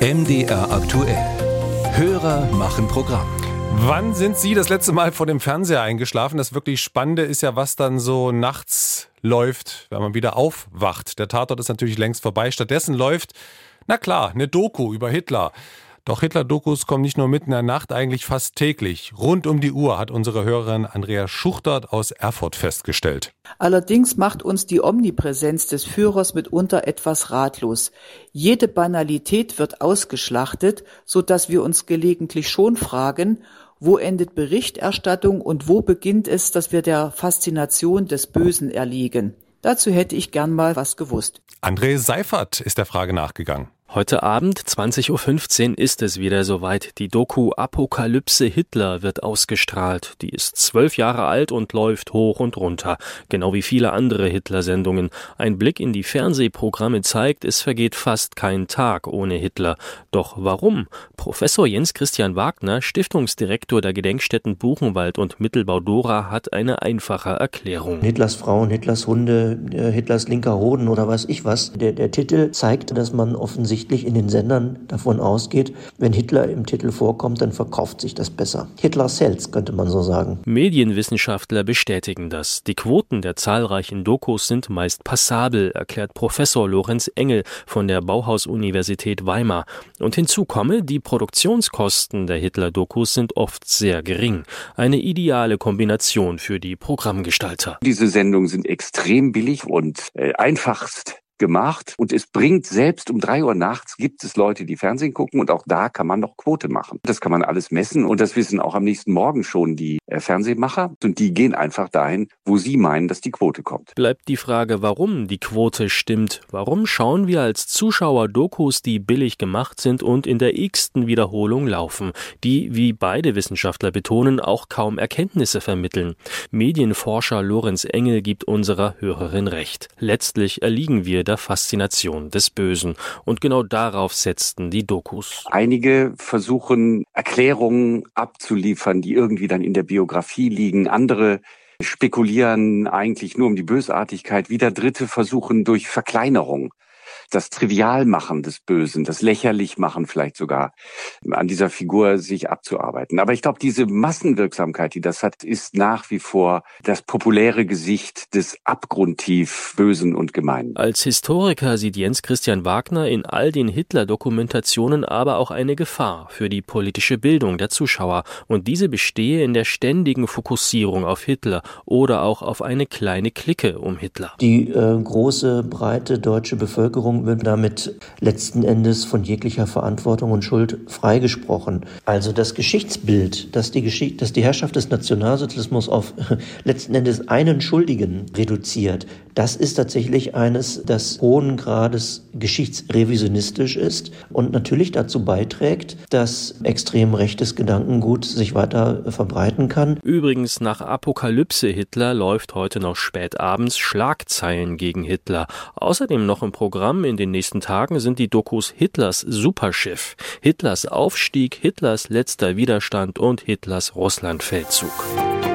MDR aktuell. Hörer machen Programm. Wann sind Sie das letzte Mal vor dem Fernseher eingeschlafen? Das wirklich Spannende ist ja, was dann so nachts läuft, wenn man wieder aufwacht. Der Tatort ist natürlich längst vorbei. Stattdessen läuft, na klar, eine Doku über Hitler. Doch Hitler-Dokus kommen nicht nur mitten in der Nacht, eigentlich fast täglich. Rund um die Uhr hat unsere Hörerin Andrea Schuchtert aus Erfurt festgestellt. Allerdings macht uns die Omnipräsenz des Führers mitunter etwas ratlos. Jede Banalität wird ausgeschlachtet, so dass wir uns gelegentlich schon fragen, wo endet Berichterstattung und wo beginnt es, dass wir der Faszination des Bösen erliegen? Dazu hätte ich gern mal was gewusst. André Seifert ist der Frage nachgegangen. Heute Abend, 20.15 Uhr, ist es wieder soweit. Die Doku Apokalypse Hitler wird ausgestrahlt. Die ist zwölf Jahre alt und läuft hoch und runter. Genau wie viele andere Hitler-Sendungen. Ein Blick in die Fernsehprogramme zeigt, es vergeht fast kein Tag ohne Hitler. Doch warum? Professor Jens Christian Wagner, Stiftungsdirektor der Gedenkstätten Buchenwald und Mittelbau-Dora, hat eine einfache Erklärung. Hitlers Frauen, Hitlers Hunde, äh, Hitlers linker Hoden oder was ich was. Der, der Titel zeigt, dass man offensichtlich offensichtlich in den Sendern davon ausgeht, wenn Hitler im Titel vorkommt, dann verkauft sich das besser. Hitler sells, könnte man so sagen. Medienwissenschaftler bestätigen das. Die Quoten der zahlreichen Dokus sind meist passabel, erklärt Professor Lorenz Engel von der Bauhaus-Universität Weimar. Und hinzu komme, die Produktionskosten der Hitler-Dokus sind oft sehr gering. Eine ideale Kombination für die Programmgestalter. Diese Sendungen sind extrem billig und äh, einfachst gemacht und es bringt selbst um drei Uhr nachts gibt es Leute, die Fernsehen gucken und auch da kann man noch Quote machen. Das kann man alles messen und das wissen auch am nächsten Morgen schon die äh, Fernsehmacher und die gehen einfach dahin, wo sie meinen, dass die Quote kommt. Bleibt die Frage, warum die Quote stimmt. Warum schauen wir als Zuschauer Dokus, die billig gemacht sind und in der x-ten Wiederholung laufen, die, wie beide Wissenschaftler betonen, auch kaum Erkenntnisse vermitteln. Medienforscher Lorenz Engel gibt unserer Hörerin recht. Letztlich erliegen wir der Faszination des Bösen. Und genau darauf setzten die Dokus. Einige versuchen Erklärungen abzuliefern, die irgendwie dann in der Biografie liegen. Andere spekulieren eigentlich nur um die Bösartigkeit. Wieder Dritte versuchen durch Verkleinerung das Trivialmachen des Bösen, das Lächerlichmachen vielleicht sogar an dieser Figur sich abzuarbeiten. Aber ich glaube, diese Massenwirksamkeit, die das hat, ist nach wie vor das populäre Gesicht des abgrundtief Bösen und Gemeinen. Als Historiker sieht Jens Christian Wagner in all den Hitler-Dokumentationen aber auch eine Gefahr für die politische Bildung der Zuschauer. Und diese bestehe in der ständigen Fokussierung auf Hitler oder auch auf eine kleine Clique um Hitler. Die äh, große, breite deutsche Bevölkerung wird damit letzten Endes von jeglicher Verantwortung und Schuld freigesprochen. Also das Geschichtsbild, dass die, Geschicht dass die Herrschaft des Nationalsozialismus auf letzten Endes einen Schuldigen reduziert, das ist tatsächlich eines, das hohen Grades geschichtsrevisionistisch ist und natürlich dazu beiträgt, dass extrem rechtes Gedankengut sich weiter verbreiten kann. Übrigens, nach Apokalypse Hitler läuft heute noch spät abends Schlagzeilen gegen Hitler. Außerdem noch im Programm in den nächsten Tagen sind die Dokus Hitlers Superschiff, Hitlers Aufstieg, Hitlers letzter Widerstand und Hitlers Russlandfeldzug.